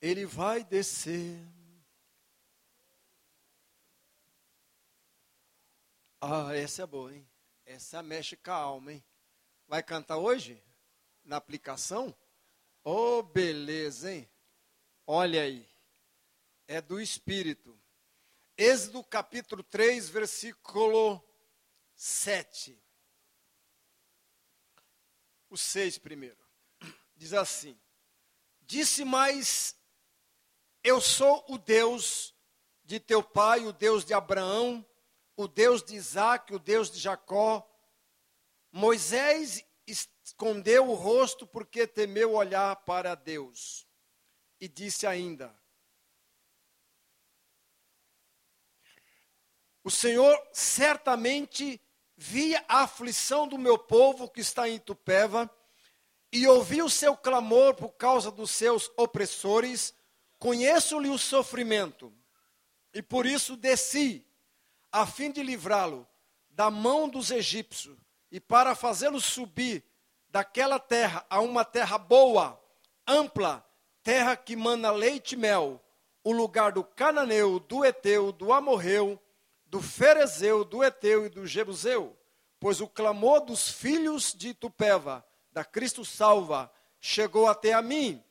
Ele vai descer. Ah, essa é boa, hein? Essa mexe com a alma, hein? Vai cantar hoje? Na aplicação? Oh, beleza, hein? Olha aí. É do Espírito. Êxodo capítulo 3, versículo 7. O 6 primeiro. Diz assim: Disse mais: Eu sou o Deus de teu pai, o Deus de Abraão, o Deus de Isaac, o Deus de Jacó. Moisés escondeu o rosto porque temeu olhar para Deus. E disse ainda: O Senhor certamente via a aflição do meu povo que está em Tupéva e ouviu o seu clamor por causa dos seus opressores. Conheço-lhe o sofrimento e por isso desci, a fim de livrá-lo da mão dos egípcios e para fazê-lo subir daquela terra a uma terra boa, ampla, terra que mana leite e mel, o lugar do cananeu, do eteu, do amorreu, do ferezeu, do eteu e do jebuseu, pois o clamor dos filhos de Tupeva, da Cristo salva, chegou até a mim.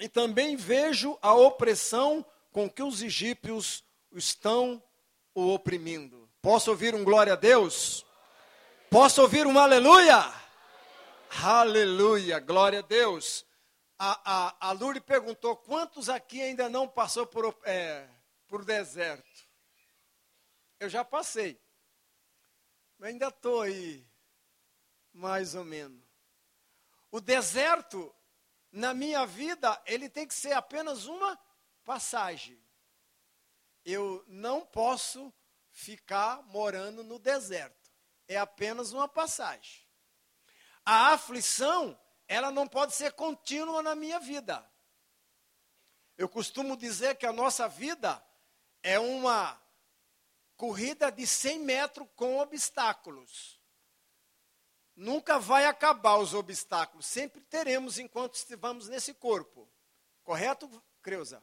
E também vejo a opressão com que os egípcios estão o oprimindo. Posso ouvir um glória a Deus? Posso ouvir um aleluia? Aleluia, glória a Deus. A, a, a Luri perguntou: quantos aqui ainda não passou por, é, por deserto? Eu já passei. Mas ainda estou aí, mais ou menos. O deserto, na minha vida, ele tem que ser apenas uma passagem. Eu não posso ficar morando no deserto. É apenas uma passagem. A aflição, ela não pode ser contínua na minha vida. Eu costumo dizer que a nossa vida é uma corrida de 100 metros com obstáculos. Nunca vai acabar os obstáculos, sempre teremos enquanto estivermos nesse corpo. Correto, Creuza?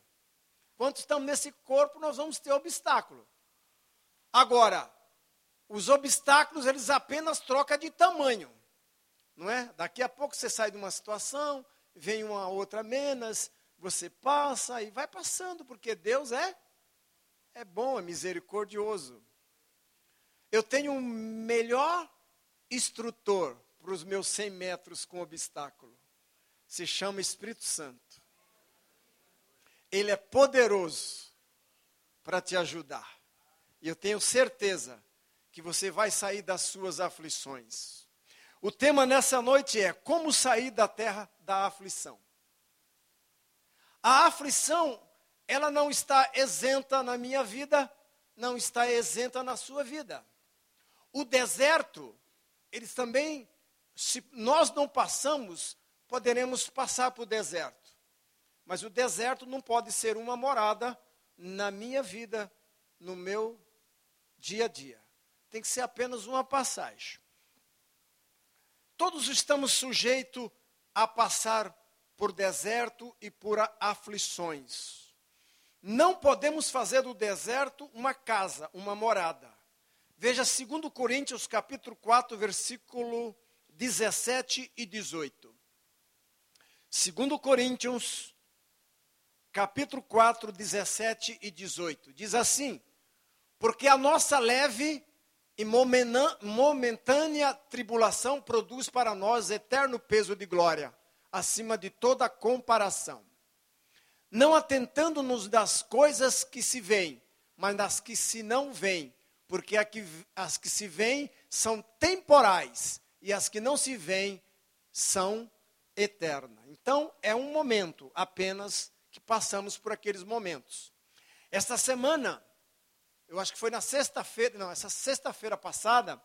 Enquanto estamos nesse corpo, nós vamos ter obstáculo. Agora, os obstáculos, eles apenas trocam de tamanho não é? Daqui a pouco você sai de uma situação, vem uma outra menos, você passa e vai passando, porque Deus é é bom, é misericordioso. Eu tenho um melhor instrutor para os meus 100 metros com obstáculo. Se chama Espírito Santo. Ele é poderoso para te ajudar. E eu tenho certeza que você vai sair das suas aflições. O tema nessa noite é como sair da terra da aflição. A aflição, ela não está isenta na minha vida, não está isenta na sua vida. O deserto, eles também, se nós não passamos, poderemos passar para o deserto. Mas o deserto não pode ser uma morada na minha vida, no meu dia a dia. Tem que ser apenas uma passagem. Todos estamos sujeitos a passar por deserto e por aflições. Não podemos fazer do deserto uma casa, uma morada. Veja 2 Coríntios capítulo 4, versículo 17 e 18. 2 Coríntios capítulo 4, 17 e 18. Diz assim: Porque a nossa leve e momentânea tribulação produz para nós eterno peso de glória, acima de toda comparação. Não atentando-nos das coisas que se veem, mas das que se não veem, porque as que se veem são temporais e as que não se veem são eternas. Então, é um momento apenas que passamos por aqueles momentos. Esta semana, eu acho que foi na sexta-feira, não, essa sexta-feira passada,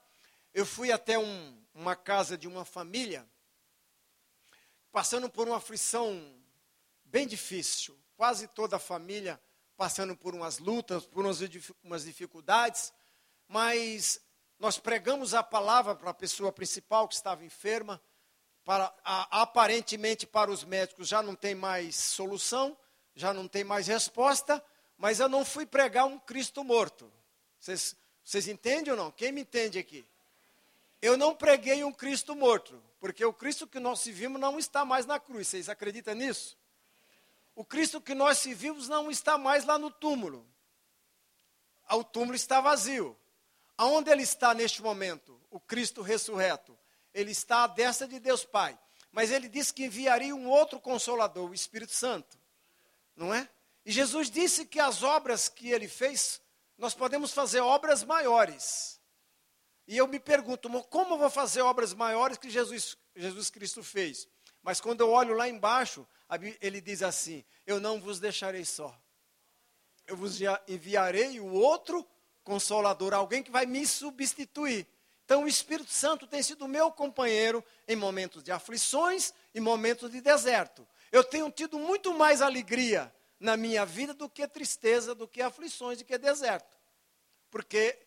eu fui até um, uma casa de uma família, passando por uma aflição bem difícil, quase toda a família passando por umas lutas, por umas, umas dificuldades, mas nós pregamos a palavra para a pessoa principal que estava enferma, para, a, aparentemente para os médicos já não tem mais solução, já não tem mais resposta, mas eu não fui pregar um Cristo morto. Vocês, vocês entendem ou não? Quem me entende aqui? Eu não preguei um Cristo morto, porque o Cristo que nós vivimos não está mais na cruz. Vocês acreditam nisso? O Cristo que nós vivimos não está mais lá no túmulo. O túmulo está vazio. Aonde ele está neste momento? O Cristo ressurreto. Ele está à destra de Deus Pai. Mas ele disse que enviaria um outro consolador, o Espírito Santo. Não é? E Jesus disse que as obras que ele fez, nós podemos fazer obras maiores. E eu me pergunto, como eu vou fazer obras maiores que Jesus, Jesus Cristo fez? Mas quando eu olho lá embaixo, ele diz assim: Eu não vos deixarei só. Eu vos enviarei o outro consolador, alguém que vai me substituir. Então o Espírito Santo tem sido meu companheiro em momentos de aflições e momentos de deserto. Eu tenho tido muito mais alegria na minha vida do que tristeza, do que aflições, do que deserto. Porque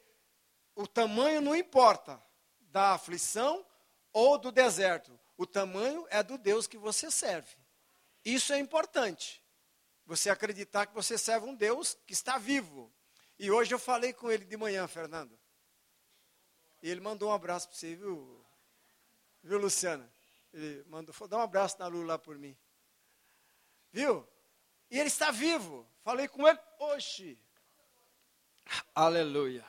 o tamanho não importa da aflição ou do deserto. O tamanho é do Deus que você serve. Isso é importante. Você acreditar que você serve um Deus que está vivo. E hoje eu falei com ele de manhã, Fernando. E ele mandou um abraço para você, viu? Viu, Luciana? Ele mandou, dá um abraço na Lu lá por mim. Viu? E ele está vivo. Falei com ele, oxe. Aleluia.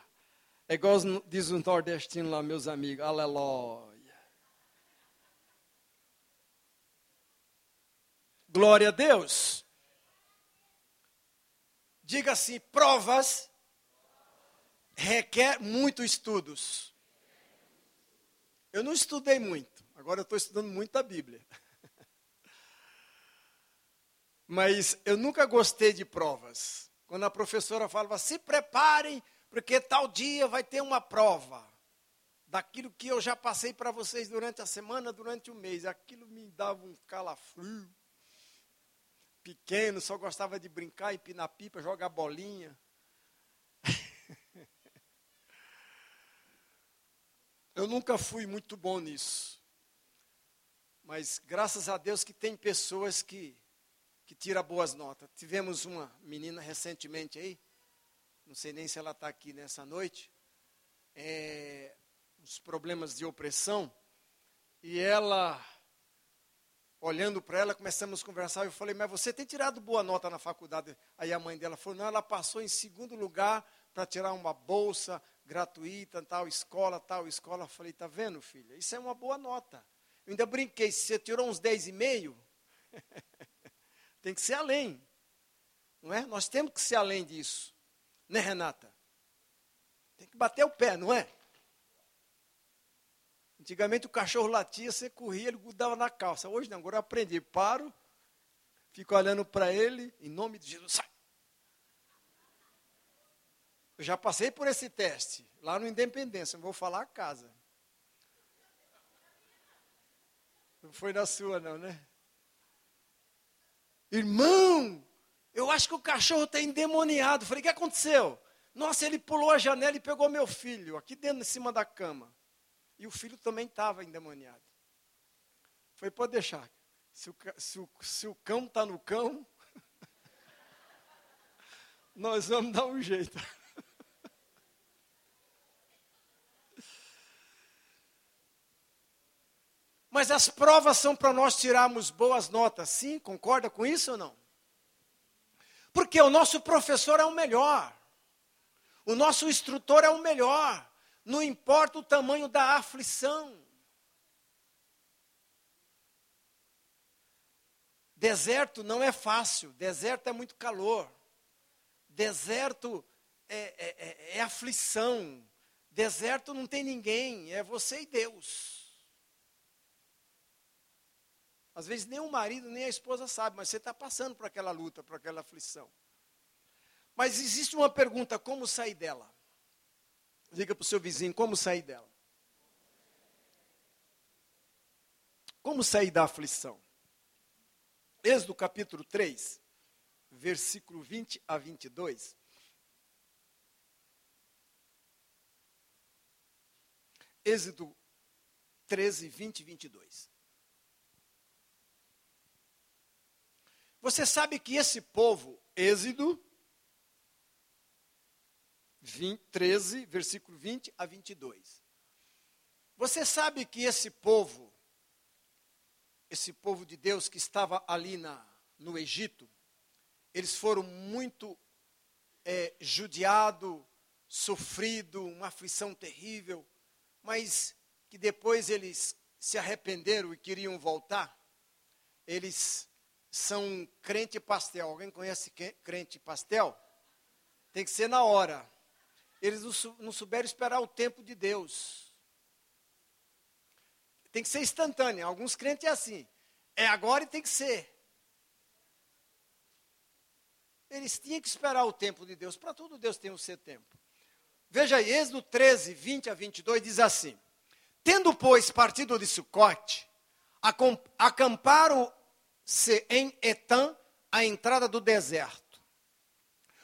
É igual diz o nordestino lá, meus amigos. Aleluia. Glória a Deus. Diga assim: provas requer muito estudos. Eu não estudei muito, agora eu estou estudando muito a Bíblia. Mas eu nunca gostei de provas. Quando a professora falava, se preparem porque tal dia vai ter uma prova daquilo que eu já passei para vocês durante a semana, durante o mês. Aquilo me dava um calafrio. Pequeno, só gostava de brincar, empinar pipa, jogar bolinha. Eu nunca fui muito bom nisso. Mas graças a Deus que tem pessoas que, que tiram boas notas. Tivemos uma menina recentemente aí, não sei nem se ela está aqui nessa noite, é, os problemas de opressão, e ela, olhando para ela, começamos a conversar, eu falei, mas você tem tirado boa nota na faculdade? Aí a mãe dela falou, não, ela passou em segundo lugar para tirar uma bolsa gratuita, tal escola, tal escola. Eu falei, tá vendo, filha? Isso é uma boa nota. Eu ainda brinquei, se você tirou uns 10,5, tem que ser além. Não é? Nós temos que ser além disso. Né, Renata? Tem que bater o pé, não é? Antigamente o cachorro latia, você corria, ele grudava na calça. Hoje não, agora eu aprendi. Paro, fico olhando para ele, em nome de Jesus, sai. Eu já passei por esse teste, lá no Independência, não vou falar a casa. Não foi na sua, não, né? Irmão, eu acho que o cachorro está endemoniado. Falei, o que aconteceu? Nossa, ele pulou a janela e pegou meu filho, aqui dentro, em cima da cama. E o filho também estava endemoniado. Foi, pode deixar. Se o, se o, se o cão está no cão, nós vamos dar um jeito. Mas as provas são para nós tirarmos boas notas, sim? Concorda com isso ou não? Porque o nosso professor é o melhor. O nosso instrutor é o melhor. Não importa o tamanho da aflição. Deserto não é fácil, deserto é muito calor. Deserto é, é, é, é aflição. Deserto não tem ninguém, é você e Deus. Às vezes nem o marido nem a esposa sabe, mas você está passando por aquela luta, por aquela aflição. Mas existe uma pergunta: como sair dela? Diga para o seu vizinho: como sair dela? Como sair da aflição? Êxodo capítulo 3, versículo 20 a 22. Êxodo 13, 20 e 22. Você sabe que esse povo, Êxodo 20, 13, versículo 20 a 22. Você sabe que esse povo, esse povo de Deus que estava ali na, no Egito, eles foram muito é, judiado, sofrido, uma aflição terrível, mas que depois eles se arrependeram e queriam voltar. Eles são crente pastel. Alguém conhece crente pastel? Tem que ser na hora. Eles não souberam esperar o tempo de Deus. Tem que ser instantâneo. Alguns crentes é assim. É agora e tem que ser. Eles tinham que esperar o tempo de Deus. Para tudo Deus tem o seu tempo. Veja aí, Êxodo 13, 20 a 22 diz assim: Tendo, pois, partido de Sucote, acamparam-se em Etã, a entrada do deserto.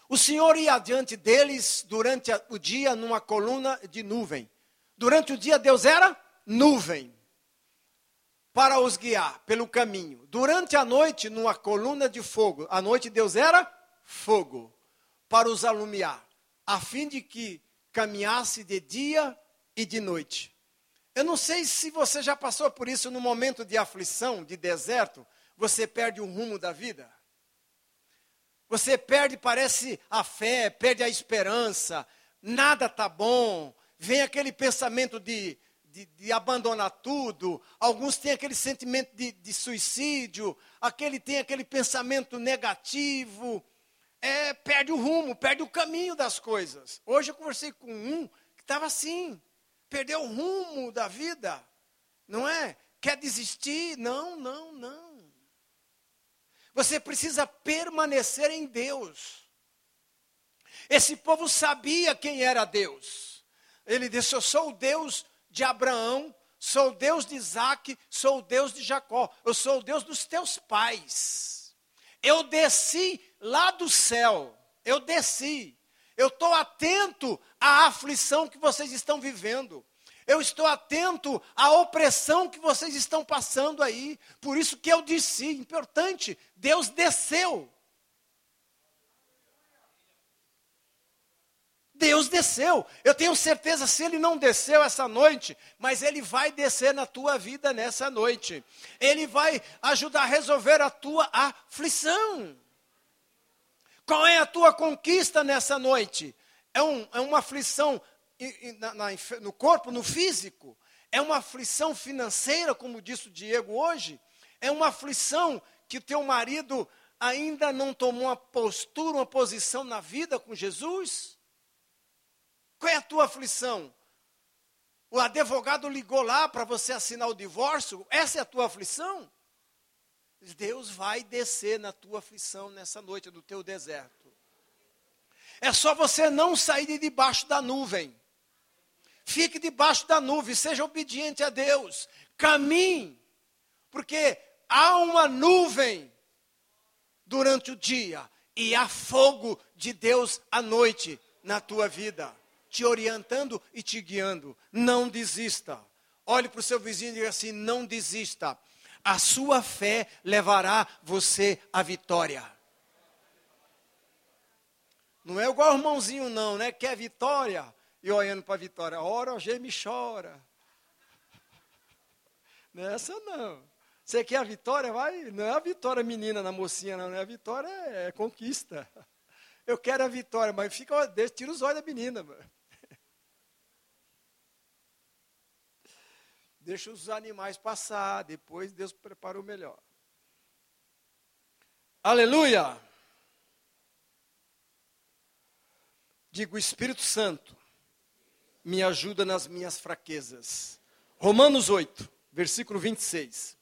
O Senhor ia adiante deles durante o dia numa coluna de nuvem. Durante o dia, Deus era nuvem para os guiar pelo caminho. Durante a noite, numa coluna de fogo. À noite, Deus era fogo para os alumiar, a fim de que caminhasse de dia e de noite. Eu não sei se você já passou por isso no momento de aflição, de deserto, você perde o rumo da vida. Você perde, parece, a fé, perde a esperança, nada está bom, vem aquele pensamento de, de, de, abandonar tudo, alguns têm aquele sentimento de, de suicídio, aquele tem aquele pensamento negativo, é, perde o rumo, perde o caminho das coisas. Hoje eu conversei com um que estava assim, perdeu o rumo da vida, não é? Quer desistir? Não, não, não. Você precisa permanecer em Deus. Esse povo sabia quem era Deus. Ele disse: Eu sou o Deus de Abraão, sou o Deus de Isaac, sou o Deus de Jacó, eu sou o Deus dos teus pais. Eu desci lá do céu, eu desci. Eu estou atento à aflição que vocês estão vivendo. Eu estou atento à opressão que vocês estão passando aí. Por isso que eu disse, importante, Deus desceu. Deus desceu. Eu tenho certeza, se Ele não desceu essa noite, mas Ele vai descer na tua vida nessa noite. Ele vai ajudar a resolver a tua aflição. Qual é a tua conquista nessa noite? É, um, é uma aflição na, na, no corpo, no físico? É uma aflição financeira, como disse o Diego hoje? É uma aflição que teu marido ainda não tomou uma postura, uma posição na vida com Jesus? Qual é a tua aflição? O advogado ligou lá para você assinar o divórcio? Essa é a tua aflição? Deus vai descer na tua aflição nessa noite, no teu deserto. É só você não sair de debaixo da nuvem. Fique debaixo da nuvem, seja obediente a Deus. Caminhe, porque há uma nuvem durante o dia e há fogo de Deus à noite na tua vida, te orientando e te guiando. Não desista. Olhe para o seu vizinho e diga assim: não desista. A sua fé levará você à vitória. Não é igual o irmãozinho, não, né? Quer vitória? E olhando para a vitória, ora, geme e chora. Nessa não. Você quer a vitória? Vai. Não é a vitória menina na mocinha, não. não é a vitória é, conquista. Eu quero a vitória, mas fica, deixa, tira os olhos da menina. Mano. Deixa os animais passar, depois Deus prepara o melhor. Aleluia! Digo, Espírito Santo, me ajuda nas minhas fraquezas. Romanos 8, versículo 26.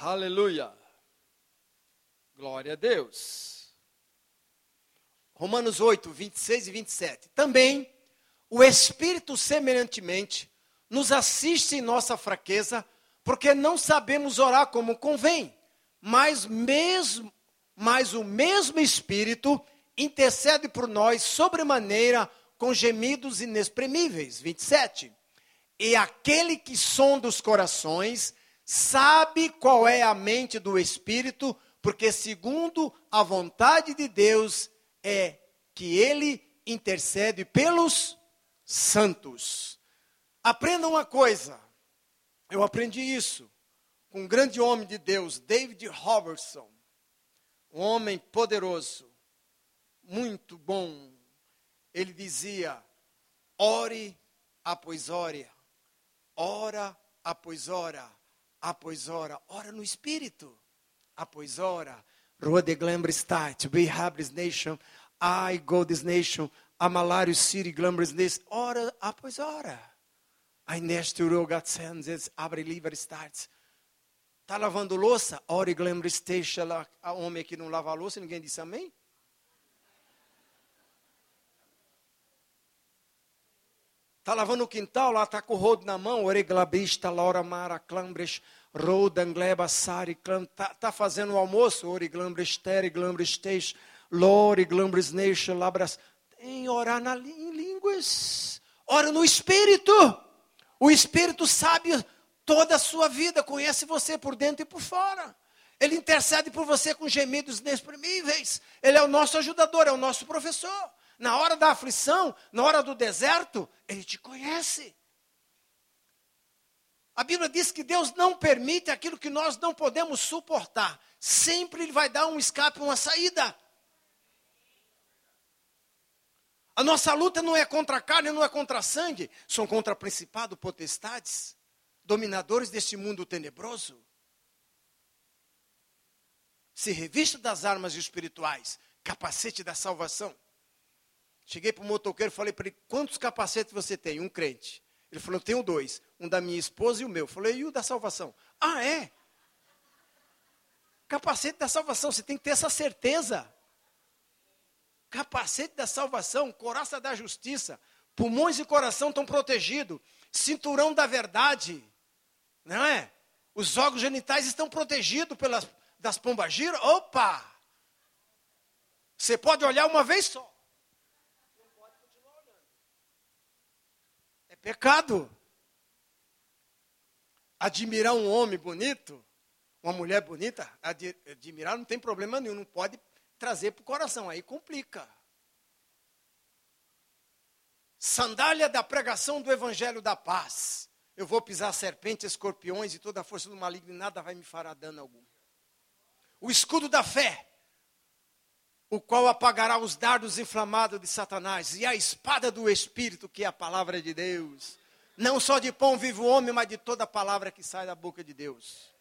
Aleluia! Glória a Deus. Romanos 8, 26 e 27. Também o Espírito, semelhantemente, nos assiste em nossa fraqueza, porque não sabemos orar como convém, mas mesmo mas o mesmo Espírito intercede por nós sobremaneira com gemidos inexprimíveis. 27. E aquele que sonda os corações sabe qual é a mente do Espírito, porque segundo a vontade de Deus é que ele intercede pelos santos. Aprenda uma coisa, eu aprendi isso com um grande homem de Deus, David Robertson, um homem poderoso, muito bom. Ele dizia: ore após ora, ora após ora, após ora, ora no espírito, após ora. Rode Glambrestadt, we have this nation, I go this nation, Amalario City, Glambrestadt, ora após ora. Aí neste Urogatsenses, abre livre starts. Está lavando louça? Ore Glambrestadt, a homem que não lava a louça, ninguém disse amém? Está lavando o quintal, lá está com o rodo na mão, oreglabista, laura mara, clambres, rodangleba, sari, está tá fazendo o almoço, origlambresteri, glambresteis, lore, glambresneixa, labras. Tem orar na, em línguas. Ora no Espírito. O Espírito sabe toda a sua vida, conhece você por dentro e por fora. Ele intercede por você com gemidos inexprimíveis. Ele é o nosso ajudador, é o nosso professor na hora da aflição, na hora do deserto, Ele te conhece. A Bíblia diz que Deus não permite aquilo que nós não podemos suportar. Sempre Ele vai dar um escape, uma saída. A nossa luta não é contra a carne, não é contra a sangue, são contra principados, potestades, dominadores deste mundo tenebroso. Se revista das armas espirituais, capacete da salvação. Cheguei para o motoqueiro e falei para ele: quantos capacetes você tem? Um crente. Ele falou: tenho dois. Um da minha esposa e o meu. Eu falei: e o da salvação? Ah, é? Capacete da salvação, você tem que ter essa certeza. Capacete da salvação, coraça da justiça, pulmões e coração estão protegidos, cinturão da verdade, não é? Os órgãos genitais estão protegidos pelas das pombagiras. Opa! Você pode olhar uma vez só. Pecado. Admirar um homem bonito, uma mulher bonita, admirar não tem problema nenhum, não pode trazer para o coração, aí complica. Sandália da pregação do evangelho da paz. Eu vou pisar serpentes, escorpiões e toda a força do maligno, e nada vai me fará dano algum. O escudo da fé o qual apagará os dardos inflamados de Satanás, e a espada do Espírito, que é a palavra de Deus. Não só de pão vive o homem, mas de toda a palavra que sai da boca de Deus.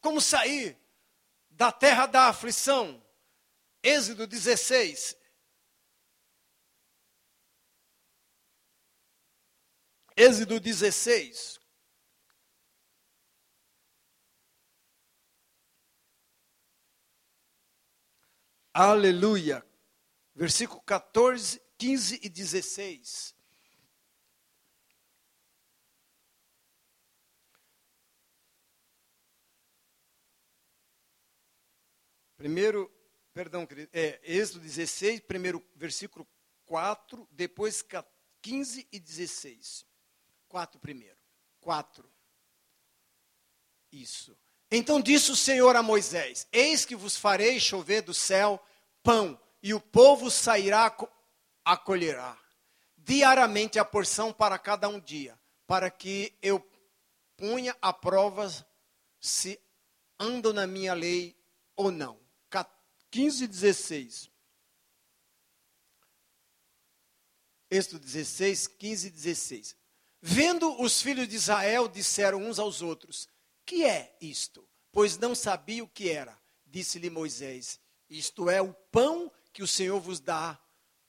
Como sair da terra da aflição? Êxodo 16. Êxodo 16, Aleluia. Versículo 14, 15 e 16. Primeiro, perdão, é, Êxodo 16, primeiro versículo 4, depois 15 e 16. 4 primeiro. 4. Isso. Então disse o Senhor a Moisés: Eis que vos farei chover do céu pão, e o povo sairá a colherá diariamente a porção para cada um dia, para que eu ponha a prova se andam na minha lei ou não. 15 e 16. Êxodo 16, 15 e 16. Vendo os filhos de Israel, disseram uns aos outros: que é isto? Pois não sabia o que era. Disse-lhe Moisés: Isto é o pão que o Senhor vos dá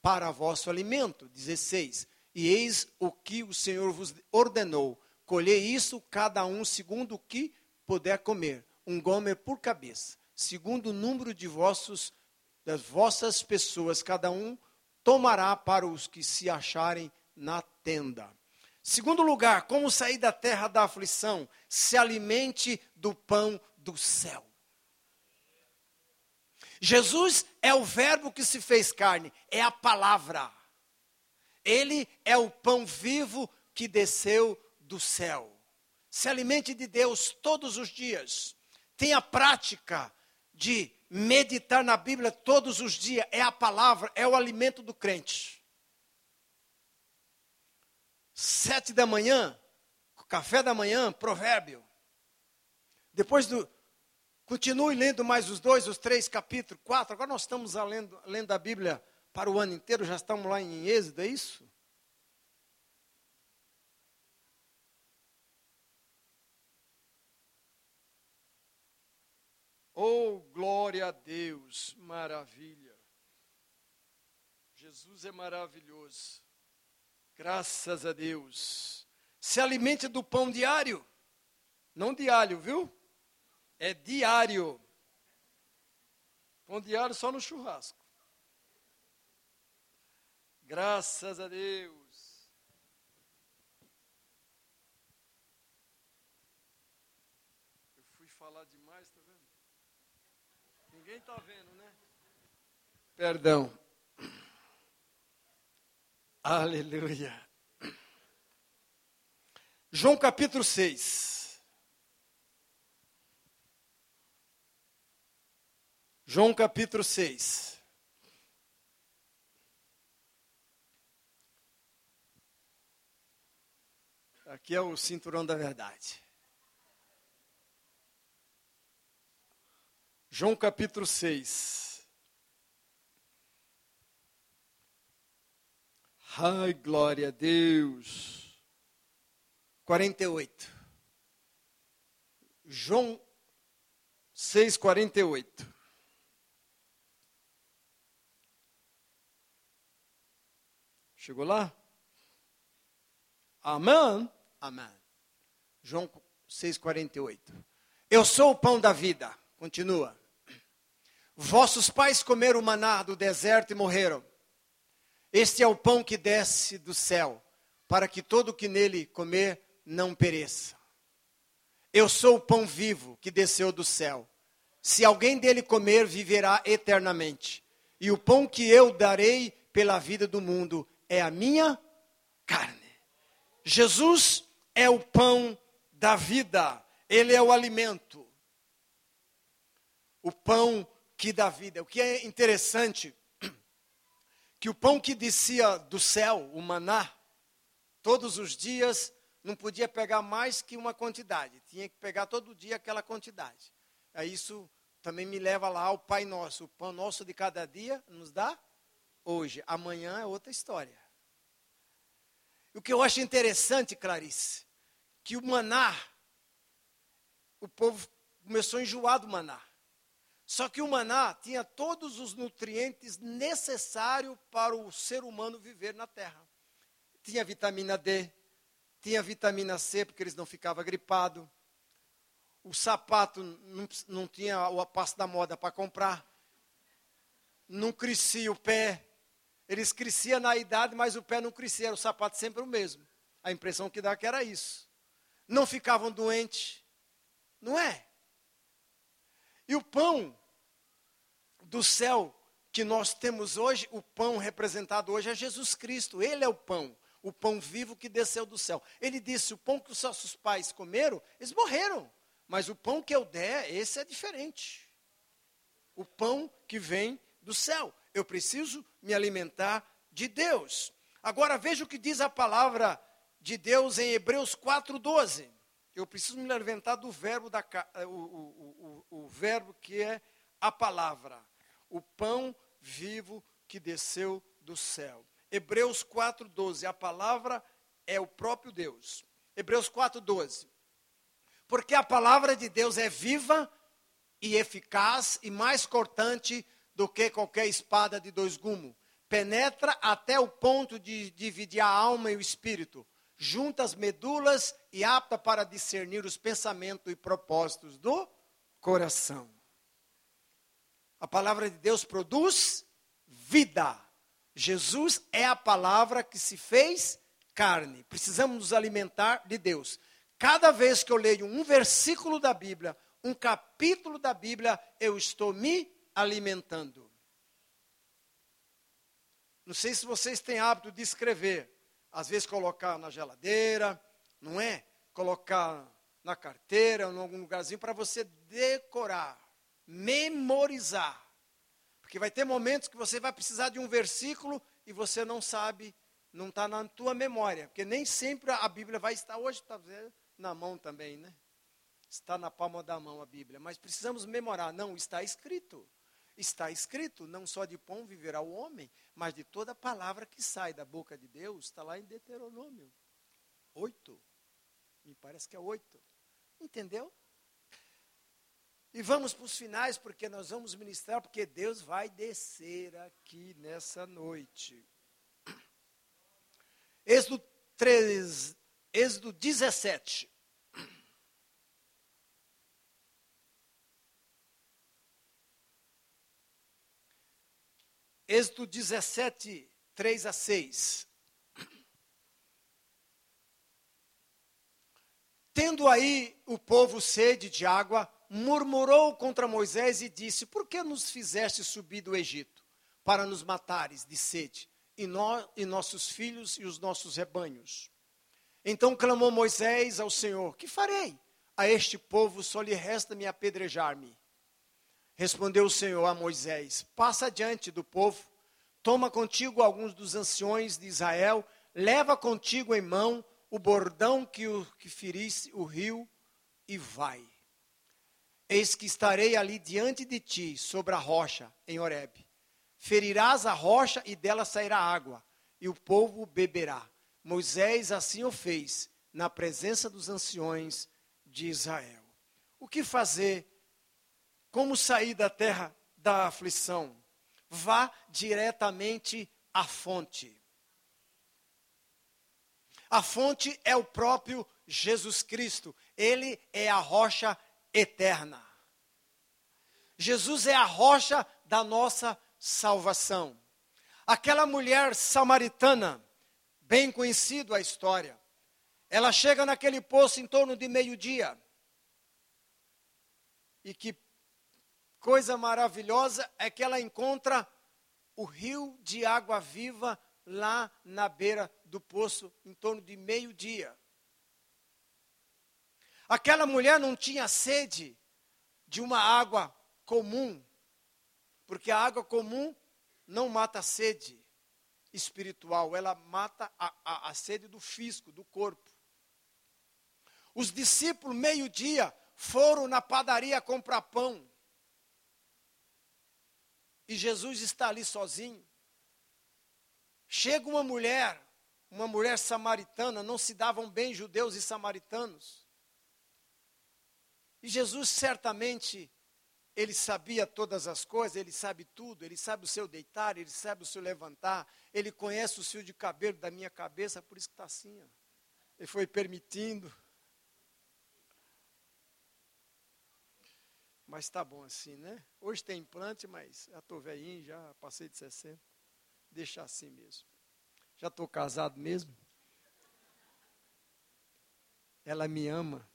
para vosso alimento. 16. E eis o que o Senhor vos ordenou: colhei isso cada um segundo o que puder comer, um gomer por cabeça, segundo o número de vossos das vossas pessoas, cada um tomará para os que se acharem na tenda. Segundo lugar, como sair da terra da aflição? Se alimente do pão do céu. Jesus é o Verbo que se fez carne, é a palavra. Ele é o pão vivo que desceu do céu. Se alimente de Deus todos os dias. Tenha prática de meditar na Bíblia todos os dias. É a palavra, é o alimento do crente. Sete da manhã, café da manhã, provérbio. Depois do. Continue lendo mais os dois, os três capítulos, quatro. Agora nós estamos lendo, lendo a Bíblia para o ano inteiro, já estamos lá em Êxodo, é isso? Oh, glória a Deus, maravilha. Jesus é maravilhoso. Graças a Deus. Se alimente do pão diário. Não diário, viu? É diário. Pão diário só no churrasco. Graças a Deus. Eu fui falar demais, tá vendo? Ninguém está vendo, né? Perdão. Aleluia. João capítulo 6. João capítulo 6. Aqui é o cinturão da verdade. João capítulo 6. Ai, glória a Deus. 48. João 6, 48. Chegou lá? Amém? Amém. João 6, 48. Eu sou o pão da vida. Continua. Vossos pais comeram o maná do deserto e morreram. Este é o pão que desce do céu, para que todo que nele comer não pereça. Eu sou o pão vivo que desceu do céu. Se alguém dele comer, viverá eternamente. E o pão que eu darei pela vida do mundo é a minha carne. Jesus é o pão da vida, ele é o alimento. O pão que dá vida. O que é interessante, que o pão que descia do céu, o maná, todos os dias, não podia pegar mais que uma quantidade, tinha que pegar todo dia aquela quantidade. Aí isso também me leva lá ao Pai Nosso. O pão nosso de cada dia nos dá hoje. Amanhã é outra história. O que eu acho interessante, Clarice, que o maná, o povo começou a enjoar do maná. Só que o maná tinha todos os nutrientes necessários para o ser humano viver na terra. Tinha vitamina D, tinha vitamina C, porque eles não ficavam gripados. O sapato não, não tinha o passo da moda para comprar. Não crescia o pé. Eles cresciam na idade, mas o pé não crescia, era o sapato sempre o mesmo. A impressão que dá que era isso. Não ficavam doentes. Não é? E o pão do céu que nós temos hoje, o pão representado hoje é Jesus Cristo. Ele é o pão, o pão vivo que desceu do céu. Ele disse: o pão que os nossos pais comeram, eles morreram. Mas o pão que eu der, esse é diferente. O pão que vem do céu. Eu preciso me alimentar de Deus. Agora veja o que diz a palavra de Deus em Hebreus 4,12. Eu preciso me alimentar do verbo, da, o, o, o, o verbo que é a palavra o pão vivo que desceu do céu. Hebreus 4:12, a palavra é o próprio Deus. Hebreus 4:12. Porque a palavra de Deus é viva e eficaz e mais cortante do que qualquer espada de dois gumes. Penetra até o ponto de dividir a alma e o espírito, junta as medulas e apta para discernir os pensamentos e propósitos do coração. A palavra de Deus produz vida. Jesus é a palavra que se fez carne. Precisamos nos alimentar de Deus. Cada vez que eu leio um versículo da Bíblia, um capítulo da Bíblia, eu estou me alimentando. Não sei se vocês têm hábito de escrever. Às vezes colocar na geladeira, não é? Colocar na carteira, em algum lugarzinho, para você decorar, memorizar. Porque vai ter momentos que você vai precisar de um versículo e você não sabe, não está na tua memória. Porque nem sempre a Bíblia vai estar hoje, está na mão também, né? Está na palma da mão a Bíblia. Mas precisamos memorar. Não, está escrito. Está escrito, não só de pão viverá o homem, mas de toda palavra que sai da boca de Deus, está lá em Deuteronômio 8. Me parece que é 8. Entendeu? E vamos para os finais, porque nós vamos ministrar, porque Deus vai descer aqui nessa noite. Êxodo 3, Êxodo 17. Êxodo 17, 3 a 6. Tendo aí o povo sede de água, murmurou contra Moisés e disse: Por que nos fizeste subir do Egito? Para nos matares de sede, e nós e nossos filhos e os nossos rebanhos. Então clamou Moisés ao Senhor: Que farei? A este povo só lhe resta me apedrejar-me. Respondeu o Senhor a Moisés: Passa diante do povo, toma contigo alguns dos anciões de Israel, leva contigo em mão o bordão que, o, que ferisse o rio e vai. Eis que estarei ali diante de ti, sobre a rocha, em Horebe. Ferirás a rocha e dela sairá água, e o povo beberá. Moisés assim o fez na presença dos anciões de Israel. O que fazer? Como sair da terra da aflição? Vá diretamente à fonte. A fonte é o próprio Jesus Cristo. Ele é a rocha eterna. Jesus é a rocha da nossa salvação. Aquela mulher samaritana bem conhecido a história. Ela chega naquele poço em torno de meio-dia. E que coisa maravilhosa é que ela encontra o rio de água viva lá na beira do poço, em torno de meio-dia. Aquela mulher não tinha sede de uma água comum, porque a água comum não mata a sede espiritual, ela mata a, a, a sede do físico, do corpo. Os discípulos, meio-dia, foram na padaria comprar pão. E Jesus está ali sozinho. Chega uma mulher, uma mulher samaritana, não se davam bem judeus e samaritanos. E Jesus certamente ele sabia todas as coisas, ele sabe tudo, ele sabe o seu deitar, ele sabe o seu levantar, ele conhece o fio de cabelo da minha cabeça, por isso que está assim. Ó. Ele foi permitindo. Mas está bom assim, né? Hoje tem implante, mas já estou velhinho, já passei de 60. Deixa assim mesmo. Já estou casado mesmo. Ela me ama.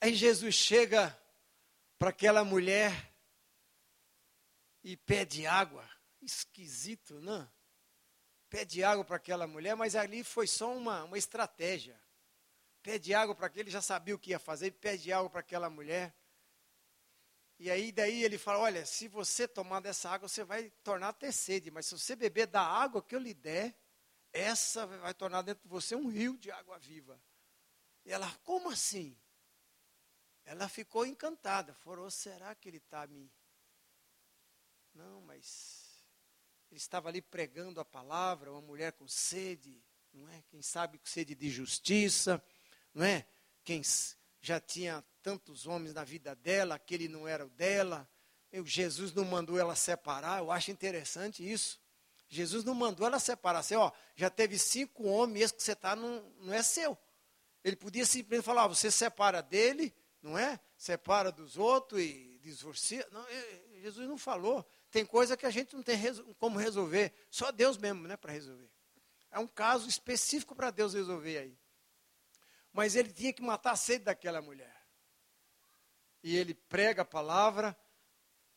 Aí Jesus chega para aquela mulher e pede água. Esquisito, não? Pede água para aquela mulher, mas ali foi só uma, uma estratégia. Pede água para aquele, já sabia o que ia fazer, pede água para aquela mulher. E aí daí ele fala: "Olha, se você tomar dessa água, você vai tornar ter sede, mas se você beber da água que eu lhe der, essa vai tornar dentro de você um rio de água viva". E ela: "Como assim?" Ela ficou encantada. Falou: será que ele está me. Não, mas ele estava ali pregando a palavra, uma mulher com sede, não é? Quem sabe com sede de justiça, não é? Quem já tinha tantos homens na vida dela, aquele não era o dela. Jesus não mandou ela separar, eu acho interessante isso. Jesus não mandou ela separar. Assim, ó, já teve cinco homens, esse que você está não, não é seu. Ele podia simplesmente falar, você separa dele não é? Separa dos outros e divorcia. Não, Jesus não falou. Tem coisa que a gente não tem como resolver. Só Deus mesmo, né, para resolver. É um caso específico para Deus resolver aí. Mas ele tinha que matar a sede daquela mulher. E ele prega a palavra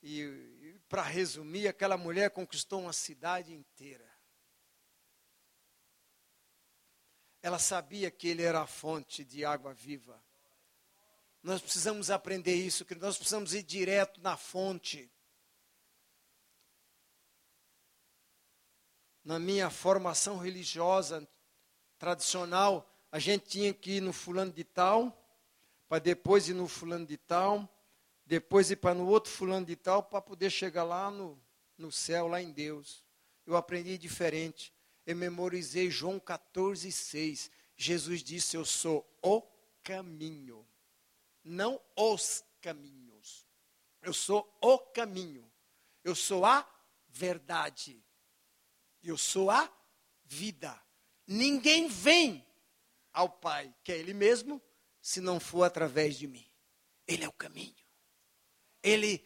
e, e para resumir, aquela mulher conquistou uma cidade inteira. Ela sabia que ele era a fonte de água viva. Nós precisamos aprender isso, que nós precisamos ir direto na fonte. Na minha formação religiosa tradicional, a gente tinha que ir no fulano de tal, para depois ir no fulano de tal, depois ir para no outro fulano de tal, para poder chegar lá no, no céu, lá em Deus. Eu aprendi diferente. Eu memorizei João 14, 6. Jesus disse: Eu sou o caminho não os caminhos. Eu sou o caminho. Eu sou a verdade. Eu sou a vida. Ninguém vem ao Pai, que é Ele mesmo, se não for através de mim. Ele é o caminho. Ele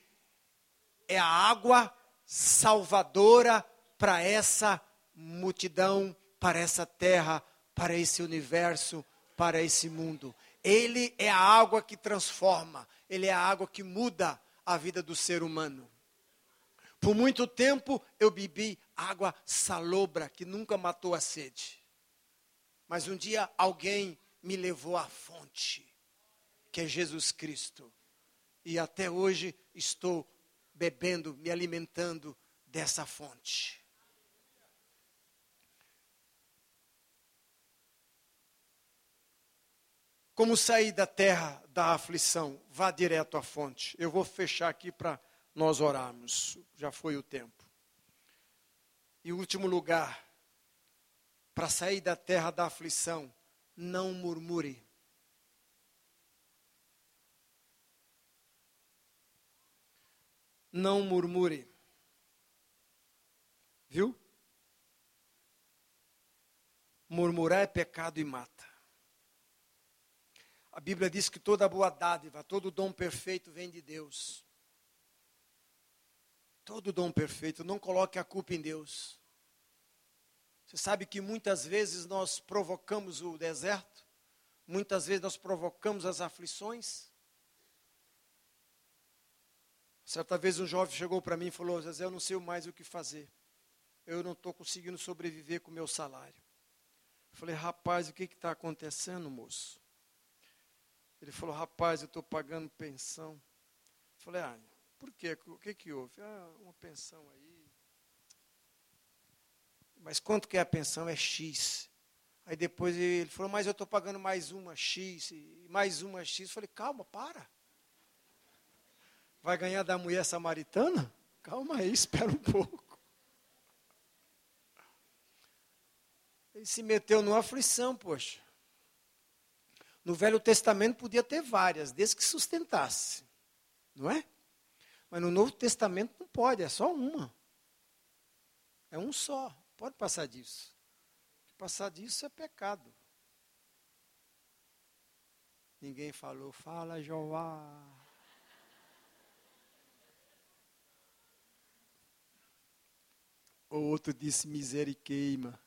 é a água salvadora para essa multidão, para essa terra, para esse universo, para esse mundo. Ele é a água que transforma, ele é a água que muda a vida do ser humano. Por muito tempo eu bebi água salobra que nunca matou a sede. Mas um dia alguém me levou à fonte, que é Jesus Cristo. E até hoje estou bebendo, me alimentando dessa fonte. Como sair da terra da aflição? Vá direto à fonte. Eu vou fechar aqui para nós orarmos. Já foi o tempo. E último lugar, para sair da terra da aflição, não murmure. Não murmure. Viu? Murmurar é pecado e mata. A Bíblia diz que toda boa dádiva, todo dom perfeito vem de Deus. Todo dom perfeito, não coloque a culpa em Deus. Você sabe que muitas vezes nós provocamos o deserto, muitas vezes nós provocamos as aflições. Certa vez um jovem chegou para mim e falou: Zezé, eu não sei mais o que fazer. Eu não estou conseguindo sobreviver com o meu salário. Eu falei: rapaz, o que está acontecendo, moço? Ele falou, rapaz, eu estou pagando pensão. Eu falei, ah, por quê? O que, que houve? Ah, uma pensão aí. Mas quanto que é a pensão? É X. Aí depois ele falou, mas eu estou pagando mais uma X, mais uma X. Eu falei, calma, para. Vai ganhar da mulher samaritana? Calma aí, espera um pouco. Ele se meteu numa aflição, poxa. No Velho Testamento podia ter várias, desde que sustentasse. Não é? Mas no Novo Testamento não pode, é só uma. É um só. Pode passar disso. Passar disso é pecado. Ninguém falou, fala Jeová. O outro disse misericórdia.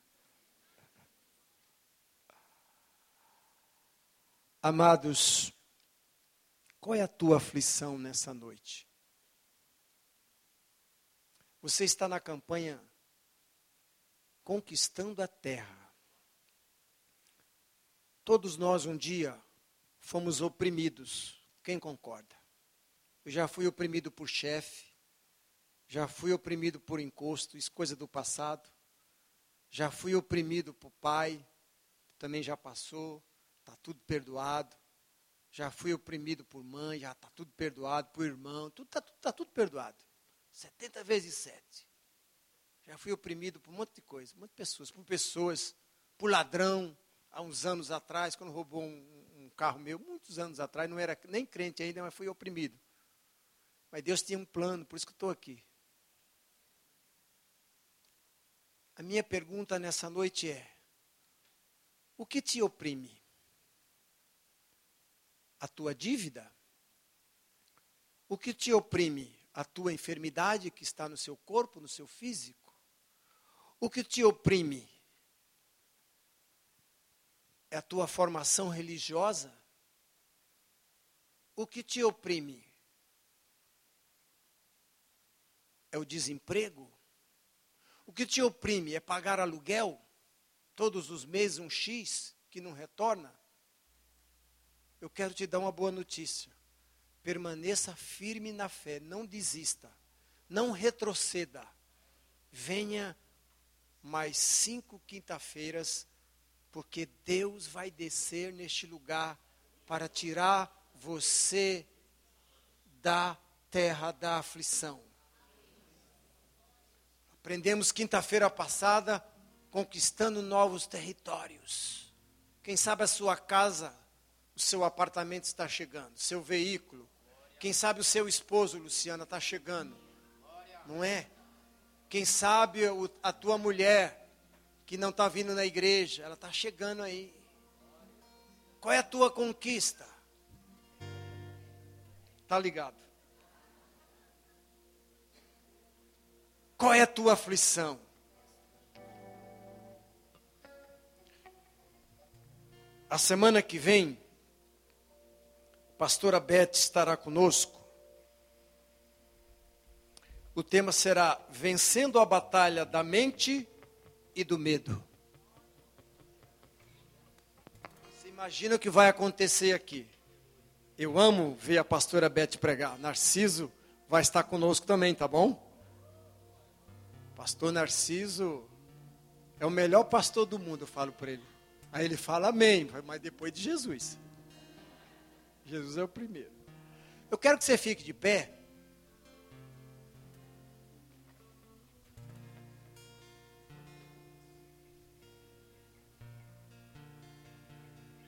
Amados, qual é a tua aflição nessa noite? Você está na campanha Conquistando a Terra. Todos nós um dia fomos oprimidos. Quem concorda? Eu já fui oprimido por chefe, já fui oprimido por encosto, isso coisa do passado. Já fui oprimido por pai, também já passou está tudo perdoado. Já fui oprimido por mãe, já está tudo perdoado, por irmão, tudo está tá tudo perdoado. 70 vezes 7. Já fui oprimido por um monte de coisa, de pessoas, por pessoas, por ladrão, há uns anos atrás, quando roubou um, um carro meu, muitos anos atrás, não era nem crente ainda, mas fui oprimido. Mas Deus tinha um plano, por isso que estou aqui. A minha pergunta nessa noite é: o que te oprime? a tua dívida? O que te oprime? A tua enfermidade que está no seu corpo, no seu físico? O que te oprime? É a tua formação religiosa? O que te oprime? é o desemprego? O que te oprime é pagar aluguel? Todos os meses um X que não retorna? Eu quero te dar uma boa notícia. Permaneça firme na fé, não desista, não retroceda. Venha mais cinco quinta-feiras, porque Deus vai descer neste lugar para tirar você da terra da aflição. Aprendemos quinta-feira passada conquistando novos territórios. Quem sabe a sua casa, o seu apartamento está chegando, seu veículo. Quem sabe o seu esposo, Luciana, está chegando. Não é? Quem sabe a tua mulher, que não está vindo na igreja, ela está chegando aí. Qual é a tua conquista? Está ligado? Qual é a tua aflição? A semana que vem, a pastora Beth estará conosco. O tema será Vencendo a Batalha da Mente e do Medo. Você imagina o que vai acontecer aqui? Eu amo ver a pastora Beth pregar. Narciso vai estar conosco também, tá bom? Pastor Narciso é o melhor pastor do mundo, eu falo para ele. Aí ele fala amém, mas depois de Jesus. Jesus é o primeiro. Eu quero que você fique de pé.